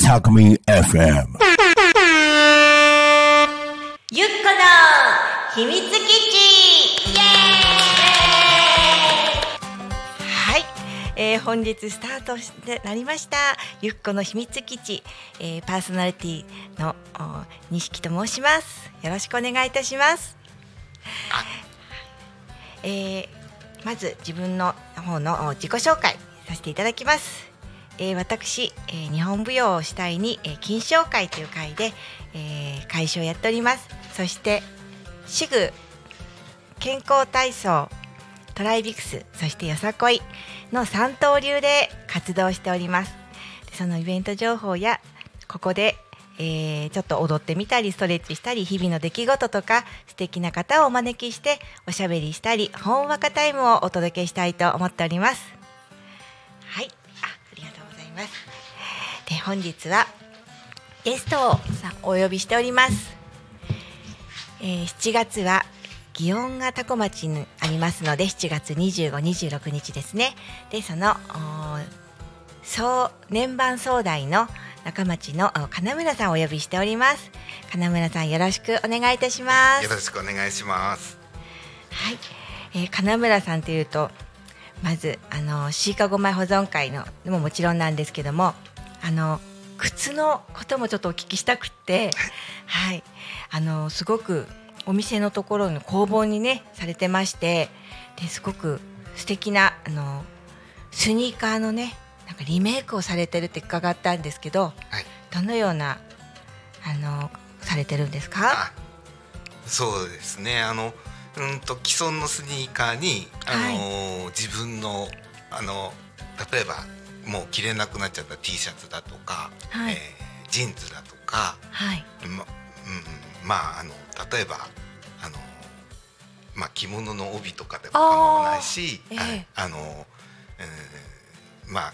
Takumi FM. ゆっこの秘密基地。イエーイ。はい、えー本日スタートしてなりました。ゆっこの秘密基地、えーパーソナリティの錦と申します。よろしくお願いいたします。えーまず自分の方の自己紹介させていただきます。えー私、えー日本舞踊を主体に、えー金賞会という会で、えー会所をやっております。そしてシグ健康体操トライビクスそしてよさこいの三刀流で活動しております。そのイベント情報やここで、えーちょっと踊ってみたりストレッチしたり日々の出来事とか素敵な方をお招きしておしゃべりしたりほんわかタイムをお届けしたいと思っております。はい。あありがとうございます。で本日はゲストをさお呼びしております。えー7月は祇園が多古町にありますので7月25、26日ですね。でそのおー総年番総代の中町のお金村さんをお呼びしております。金村さんよろしくお願いいたします。よろしくお願いします。はい、えー金村さんというとまずあのシーカゴ米保存会のでももちろんなんですけどもあの靴のこともちょっとお聞きしたくってはい。あのすごくお店のところの工房にねされてましてですごく素敵なあのスニーカーのねなんかリメイクをされてるって伺ったんですけどはい。どのようなあのされてるんですか？あ、そうですね。あのうんと既存のスニーカーにあのー、自分のあの例えばもう着れなくなっちゃった T シャツだとか、はい。えージーンズだとか、はい。まうんまああの例えばあのまあ着物の帯とかでも構わないし、あーええ。はい。あの、えーまあ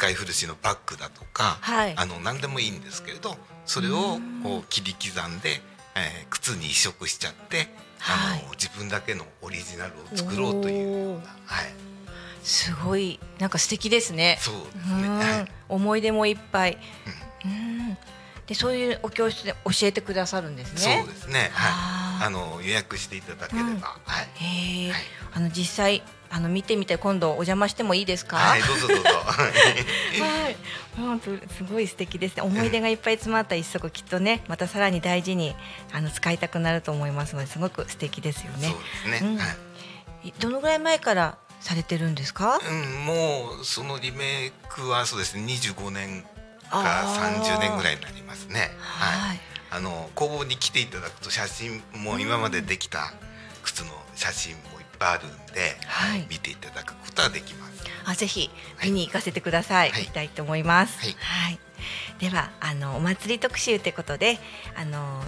使い古しのバッグだとか、はい。あの何でもいいんですけれどそれをこう切り刻んで、えー靴に移植しちゃって、あはい。の自分だけのオリジナルを作ろうというような、はい、すごいなんか素敵ですね。そうですね。うん。はい。思い出もいっぱい。うん。でそういうお教室で教えてくださるんですね。そうですね。はい。あの予約していただければ、うん。はい。あの実際あの見てみて今度お邪魔してもいいですか？はい、どうぞどうぞ。はい、本当すごい素敵ですね。思い出がいっぱい詰まった一足きっとね、またさらに大事にあの使いたくなると思いますので、すごく素敵ですよねそう。ですね。うんはい。どのぐらい前からされてるんですか？うん、もうそのリメイクはそうですね25年かあー30年ぐらいになりますねはいはい、あの工房に来ていただくと写真も今までできた靴の写真もぱいあるんで、はい。見ていただくことはできます。あぜひはい。見に行かせてください。はい。行きたいと思います。はい。ではあのお祭り特集ということであの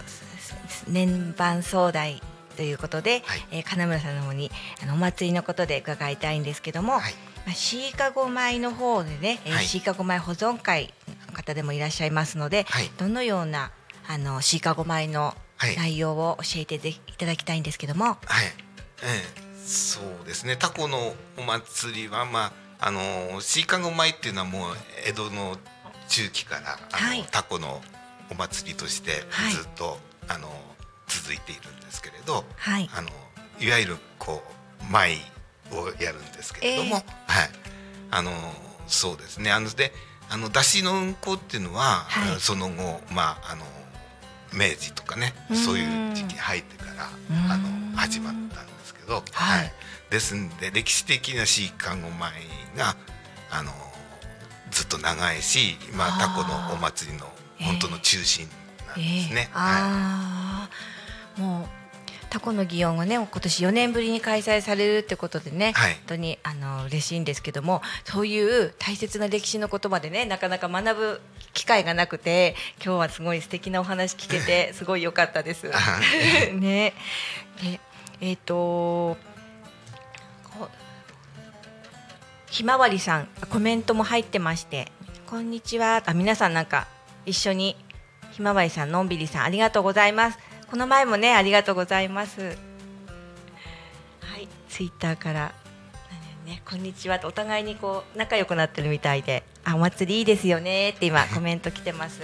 年番総代ということで、はい。えー金村さんの方にあのお祭りのことで伺いたいんですけども、はい。まあ、シーカゴ米の方でね、えーはい。シーカゴ米保存会の方でもいらっしゃいますので、はい。どのようなあのシーカゴ米のはい。内容を教えてでいただきたいんですけども、はい、ええ、そうですね。タコのお祭りはまああのシーカゴ米っていうのはもう江戸の中期からあの、はい。タコのお祭りとしてはい。ずっと、あの続いているんですけれど、はい。あのいわゆるこう米をやるんですけれども、えはい。あのそうですね。あのであのだしの運行っていうのは、はい。その後まああの明治とかねうん。そういう時期に入ってからあうん。の始まったんですけど、はい。ですんで歴史的なシーカゴ米があのずっと長いし、まあ、タコのお祭りの本当の中心なんですね。えーはいああ、もうタコの祇園がね今年4年ぶりに開催されるってことでね、はい。本当にあの嬉しいんですけどもそういう大切な歴史の言葉でねなかなか学ぶ機会がなくて今日はすごい素敵なお話聞けて すごい良かったです。ね。でえっ、とひまわりさんコメントも入ってまして「こんにちは」あ皆さんなんか一緒にひまわりさんのんびりさんありがとうございますこの前もねありがとうございますはい、ツイッターから。ね、こんにちはとお互いにこう仲良くなってるみたいで、あ、お祭りいいですよねって今コメント来てます。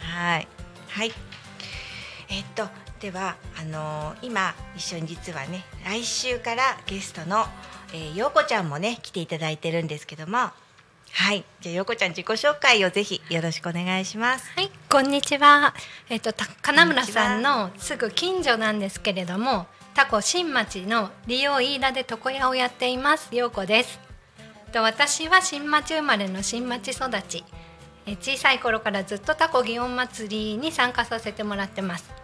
はい、はい。えっと、では、あのー今一緒に実はね、来週からゲストの、えー、ようこちゃんもね、来ていただいてるんですけども。はい、じゃあ、ようこちゃん自己紹介をぜひよろしくお願いします。はい、こんにちは。えっ、と、た金村さんのすぐ近所なんですけれども、タコ新町の利用飯田で床屋をやっています。陽子です。と私は新町生まれの新町育ち。え小さい頃からずっとタコ祇園祭りに参加させてもらってます。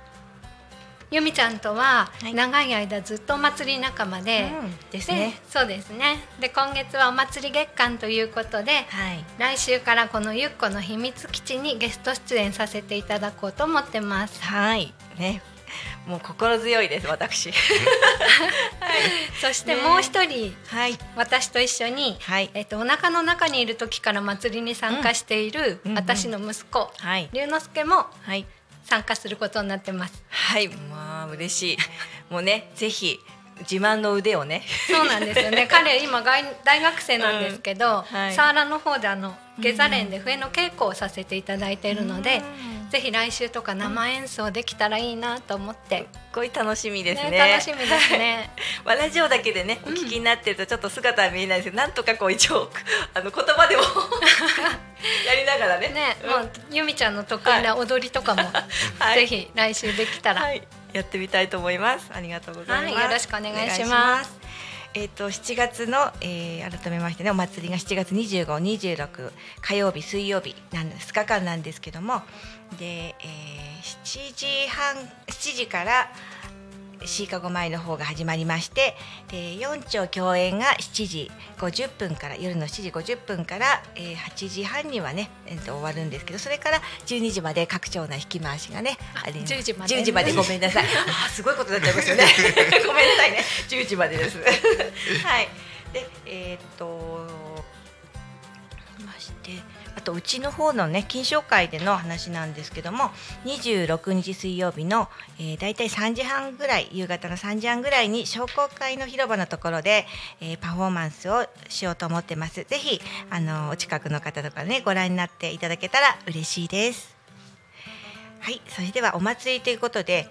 由美ちゃんとははい。長い間ずっとお祭り仲間で、うん。ですね。そうですね。で今月はお祭り月間ということで、はい、来週からこのゆっこの秘密基地にゲスト出演させていただこうと思ってます。はい、ね、もう心強いです、私。そしてね。もう一人、はい、私と一緒に、はい。えっとお腹の中にいる時から祭りに参加している、うんうん。私の息子、はい。龍之介もはい。参加することになってます。はい、まあ嬉しい。もうね、ぜひ自慢の腕をね。そうなんですよね。彼今外大学生なんですけど、うんはいサーラの方であの下座連で笛の稽古をさせていただいているので、うんぜひ来週とか生演奏できたらいいなと思って、すごい楽しみですね。ね楽しみですね。まあラジオだけでね、お聞きになってるとちょっと姿は見えないですけど、なんとかこう一応 あの言葉でも やりながらね。ね、うんもう由美ちゃんの得意な踊りとかも、はい ぜひ来週できたら、はい、やってみたいと思います。ありがとうございます。はいよろしくお願いしますえっ、と7月の、えー改めましてねお祭りが7月25、26火曜日水曜日なん2日間なんですけどもで、えー7時半7時からシーカゴ前の方が始まりましてで4丁共演が7時50分から夜の7時50分から、えー8時半にはね、えーと終わるんですけどそれから12時まで各町内引き回しがねああれ10時まで10時まで。ごめんなさい。あーすごいことになっちゃいますよね。ごめんなさいね。10時までです。はい。でえーっとましてあとうちの方のね金賞会での話なんですけども26日水曜日の、えー、大体3時半ぐらい夕方の3時半ぐらいに商工会の広場のところで、えーパフォーマンスをしようと思ってます。ぜひあのお近くの方とかねご覧になっていただけたら嬉しいです。はいそれではお祭りということで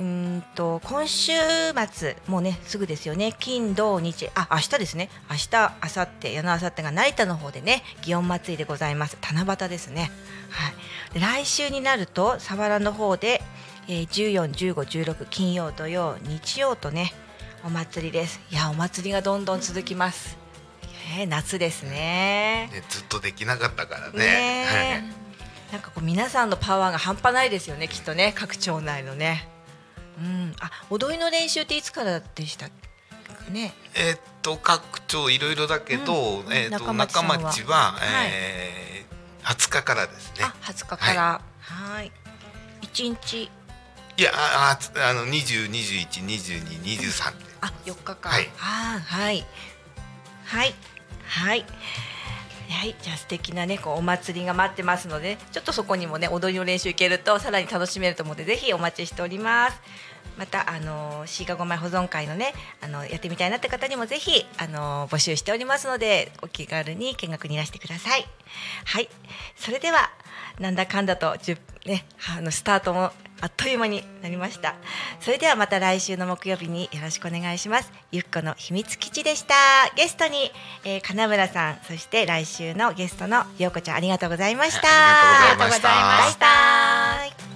うーんと今週末もうねすぐですよね。金土日。あ明日ですね。明日明後日矢野明後日が成田の方でね祇園祭りでございます。七夕ですね。はい。で来週になると佐原の方で、えー、14、15、16金曜土曜日曜とねお祭りです。いやお祭りがどんどん続きます、えー夏ですね。ねずっとできなかったからね。ねなんかこう皆さんのパワーが半端ないですよねきっとね各町内のねうん。あ踊りの練習っていつからでしたっけね？えーっと各町いろいろだけど、うん。えーっと中町は。は、はい。えー、20日からですね。あ20日から。はい。一日。いやああつあの20、21、22、23って。あ4日間はい。あはい。はい。はい。はい、じゃあ素敵なねこうお祭りが待ってますのでちょっとそこにもね踊りの練習行けるとさらに楽しめると思うのでぜひお待ちしておりますまたあのシーカゴ米保存会のねあのやってみたいなって方にもぜひあの募集しておりますのでお気軽に見学にいらしてください。はい。それではなんだかんだと10ねあのスタートもあっという間になりました。それではまた来週の木曜日によろしくお願いします。ゆっこの秘密基地でした。ゲストに、えー金村さんそして来週のゲストのようこちゃんありがとうございました。ありがとうございました。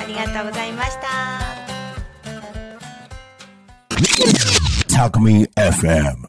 ありがとうございました Talk Me FM.